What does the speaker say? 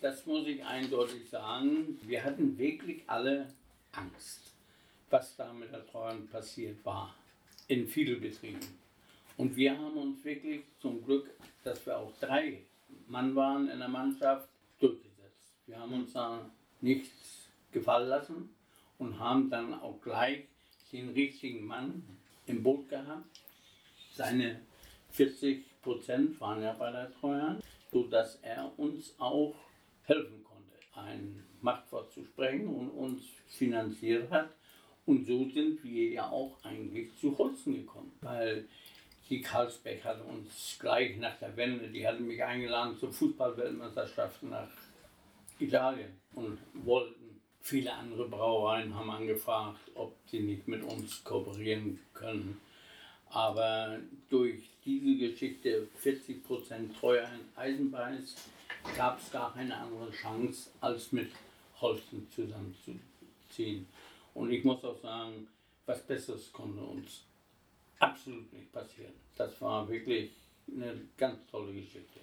das muss ich eindeutig sagen, wir hatten wirklich alle Angst, was da mit der Treuhand passiert war, in vielen Betrieben. Und wir haben uns wirklich zum Glück, dass wir auch drei Mann waren in der Mannschaft, durchgesetzt. Wir haben uns da nichts gefallen lassen und haben dann auch gleich den richtigen Mann im Boot gehabt. Seine 40 Prozent waren ja bei der Treuhand, sodass er uns auch helfen konnte, ein Machtwort zu sprechen und uns finanziert hat. Und so sind wir ja auch eigentlich zu Holzen gekommen, weil die Karlsbeck hat uns gleich nach der Wende, die hatten mich eingeladen zur Fußballweltmeisterschaft nach Italien und wollten. Viele andere Brauereien haben angefragt, ob sie nicht mit uns kooperieren können. Aber durch diese Geschichte 40% Treue an Eisenbahns gab es gar keine andere Chance, als mit Holsten zusammenzuziehen. Und ich muss auch sagen, was Besseres konnte uns absolut nicht passieren. Das war wirklich eine ganz tolle Geschichte.